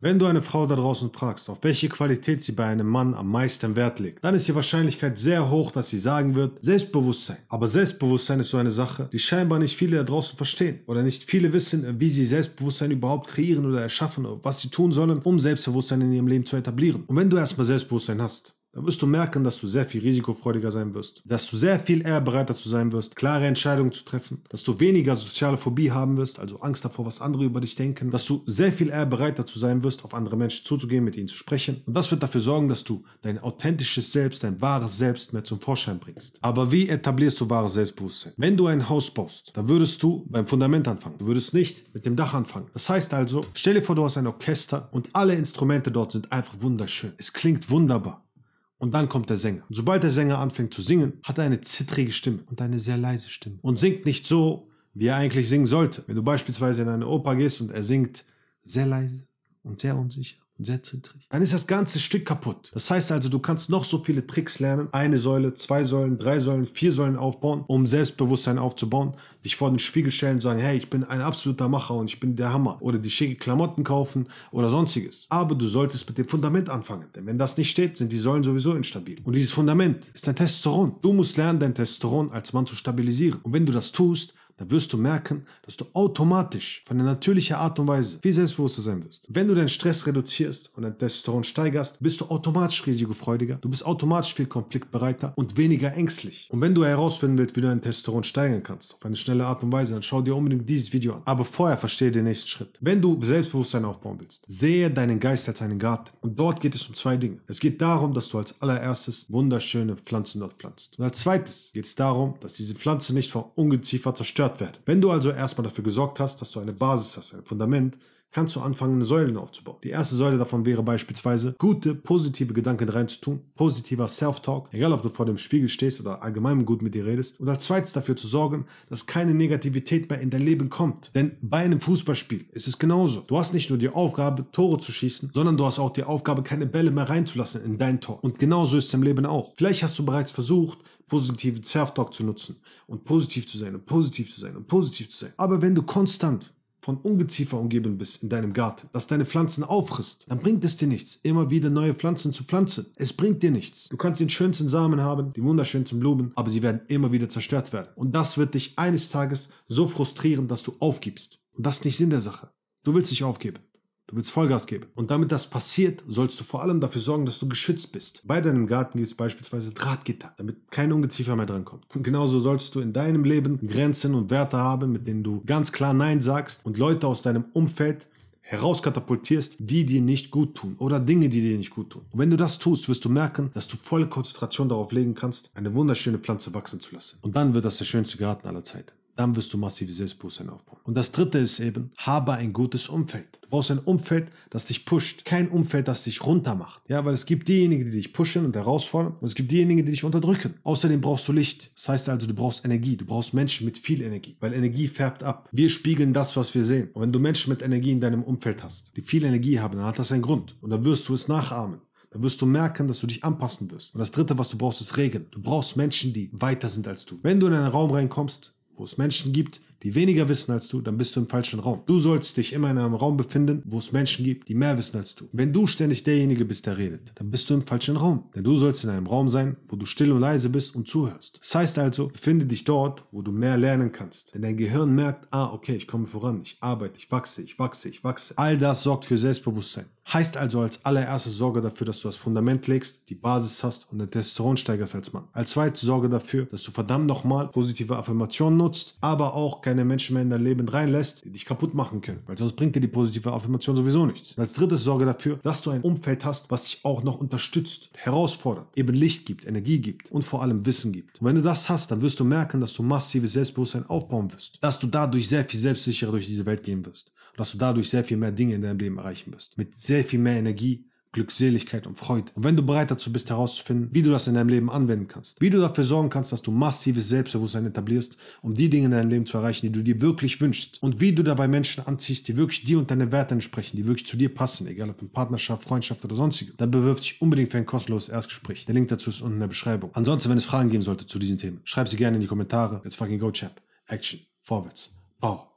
Wenn du eine Frau da draußen fragst, auf welche Qualität sie bei einem Mann am meisten Wert legt, dann ist die Wahrscheinlichkeit sehr hoch, dass sie sagen wird, Selbstbewusstsein. Aber Selbstbewusstsein ist so eine Sache, die scheinbar nicht viele da draußen verstehen. Oder nicht viele wissen, wie sie Selbstbewusstsein überhaupt kreieren oder erschaffen oder was sie tun sollen, um Selbstbewusstsein in ihrem Leben zu etablieren. Und wenn du erstmal Selbstbewusstsein hast, dann wirst du merken, dass du sehr viel risikofreudiger sein wirst, dass du sehr viel eher bereit dazu sein wirst, klare Entscheidungen zu treffen, dass du weniger soziale Phobie haben wirst, also Angst davor, was andere über dich denken, dass du sehr viel eher bereit dazu sein wirst, auf andere Menschen zuzugehen, mit ihnen zu sprechen. Und das wird dafür sorgen, dass du dein authentisches Selbst, dein wahres Selbst mehr zum Vorschein bringst. Aber wie etablierst du wahres Selbstbewusstsein? Wenn du ein Haus baust, dann würdest du beim Fundament anfangen. Du würdest nicht mit dem Dach anfangen. Das heißt also, stell dir vor, du hast ein Orchester und alle Instrumente dort sind einfach wunderschön. Es klingt wunderbar. Und dann kommt der Sänger. Und sobald der Sänger anfängt zu singen, hat er eine zittrige Stimme und eine sehr leise Stimme. Und singt nicht so, wie er eigentlich singen sollte. Wenn du beispielsweise in eine Oper gehst und er singt sehr leise und sehr unsicher, sehr zittrig. Dann ist das ganze Stück kaputt. Das heißt also, du kannst noch so viele Tricks lernen, eine Säule, zwei Säulen, drei Säulen, vier Säulen aufbauen, um Selbstbewusstsein aufzubauen, dich vor den Spiegel stellen und sagen, hey, ich bin ein absoluter Macher und ich bin der Hammer. Oder die schicke Klamotten kaufen oder sonstiges. Aber du solltest mit dem Fundament anfangen. Denn wenn das nicht steht, sind die Säulen sowieso instabil. Und dieses Fundament ist dein Testosteron. Du musst lernen, dein Testosteron als Mann zu stabilisieren. Und wenn du das tust, da wirst du merken, dass du automatisch von der natürlichen Art und Weise viel selbstbewusster sein wirst. Wenn du deinen Stress reduzierst und dein Testosteron steigerst, bist du automatisch risikofreudiger, du bist automatisch viel konfliktbereiter und weniger ängstlich. Und wenn du herausfinden willst, wie du dein Testosteron steigern kannst, auf eine schnelle Art und Weise, dann schau dir unbedingt dieses Video an. Aber vorher verstehe den nächsten Schritt. Wenn du Selbstbewusstsein aufbauen willst, sehe deinen Geist als einen Garten. Und dort geht es um zwei Dinge. Es geht darum, dass du als allererstes wunderschöne Pflanzen dort pflanzt. Und als zweites geht es darum, dass diese Pflanze nicht von Ungeziefer zerstört werden. Wenn du also erstmal dafür gesorgt hast, dass du eine Basis hast, ein Fundament, kannst du anfangen, Säulen aufzubauen. Die erste Säule davon wäre beispielsweise, gute, positive Gedanken reinzutun, positiver Self-Talk, egal ob du vor dem Spiegel stehst oder allgemein gut mit dir redest. Und als zweites dafür zu sorgen, dass keine Negativität mehr in dein Leben kommt. Denn bei einem Fußballspiel ist es genauso. Du hast nicht nur die Aufgabe, Tore zu schießen, sondern du hast auch die Aufgabe, keine Bälle mehr reinzulassen in dein Tor. Und genauso ist es im Leben auch. Vielleicht hast du bereits versucht, positiven Self-Talk zu nutzen und positiv zu sein und positiv zu sein und positiv zu sein. Aber wenn du konstant von Ungeziefer umgeben bist in deinem Garten, das deine Pflanzen auffrisst, dann bringt es dir nichts, immer wieder neue Pflanzen zu pflanzen. Es bringt dir nichts. Du kannst den schönsten Samen haben, die wunderschönsten Blumen, aber sie werden immer wieder zerstört werden. Und das wird dich eines Tages so frustrieren, dass du aufgibst. Und das ist nicht Sinn der Sache. Du willst nicht aufgeben. Du willst Vollgas geben. Und damit das passiert, sollst du vor allem dafür sorgen, dass du geschützt bist. Bei deinem Garten gibt es beispielsweise Drahtgitter, damit kein Ungeziefer mehr drankommt. Und genauso sollst du in deinem Leben Grenzen und Werte haben, mit denen du ganz klar Nein sagst und Leute aus deinem Umfeld herauskatapultierst, die dir nicht gut tun oder Dinge, die dir nicht gut tun. Und wenn du das tust, wirst du merken, dass du volle Konzentration darauf legen kannst, eine wunderschöne Pflanze wachsen zu lassen. Und dann wird das der schönste Garten aller Zeiten dann wirst du massive Selbstbewusstsein aufbauen. Und das dritte ist eben, habe ein gutes Umfeld. Du brauchst ein Umfeld, das dich pusht. Kein Umfeld, das dich runtermacht. Ja, weil es gibt diejenigen, die dich pushen und herausfordern und es gibt diejenigen, die dich unterdrücken. Außerdem brauchst du Licht. Das heißt also, du brauchst Energie. Du brauchst Menschen mit viel Energie, weil Energie färbt ab. Wir spiegeln das, was wir sehen. Und wenn du Menschen mit Energie in deinem Umfeld hast, die viel Energie haben, dann hat das einen Grund. Und dann wirst du es nachahmen dann wirst du merken, dass du dich anpassen wirst. Und das dritte, was du brauchst, ist Regen. Du brauchst Menschen, die weiter sind als du. Wenn du in einen Raum reinkommst, wo es Menschen gibt, die weniger wissen als du, dann bist du im falschen Raum. Du sollst dich immer in einem Raum befinden, wo es Menschen gibt, die mehr wissen als du. Wenn du ständig derjenige bist, der redet, dann bist du im falschen Raum. Denn du sollst in einem Raum sein, wo du still und leise bist und zuhörst. Das heißt also, befinde dich dort, wo du mehr lernen kannst. Denn dein Gehirn merkt, ah, okay, ich komme voran, ich arbeite, ich wachse, ich wachse, ich wachse. All das sorgt für Selbstbewusstsein. Heißt also als allererstes Sorge dafür, dass du das Fundament legst, die Basis hast und den Testosteron steigerst als Mann. Als zweites Sorge dafür, dass du verdammt nochmal positive Affirmationen nutzt, aber auch keine Menschen mehr in dein Leben reinlässt, die dich kaputt machen können. Weil sonst bringt dir die positive Affirmation sowieso nichts. Und als drittes Sorge dafür, dass du ein Umfeld hast, was dich auch noch unterstützt, herausfordert, eben Licht gibt, Energie gibt und vor allem Wissen gibt. Und wenn du das hast, dann wirst du merken, dass du massives Selbstbewusstsein aufbauen wirst. Dass du dadurch sehr viel selbstsicherer durch diese Welt gehen wirst dass du dadurch sehr viel mehr Dinge in deinem Leben erreichen wirst. Mit sehr viel mehr Energie, Glückseligkeit und Freude. Und wenn du bereit dazu bist herauszufinden, wie du das in deinem Leben anwenden kannst, wie du dafür sorgen kannst, dass du massives Selbstbewusstsein etablierst, um die Dinge in deinem Leben zu erreichen, die du dir wirklich wünschst und wie du dabei Menschen anziehst, die wirklich dir und deine Werte entsprechen, die wirklich zu dir passen, egal ob in Partnerschaft, Freundschaft oder sonstige, dann bewirb dich unbedingt für ein kostenloses Erstgespräch. Der Link dazu ist unten in der Beschreibung. Ansonsten, wenn es Fragen geben sollte zu diesen Themen, schreib sie gerne in die Kommentare. Let's fucking go, Champ. Action. Vorwärts. Power.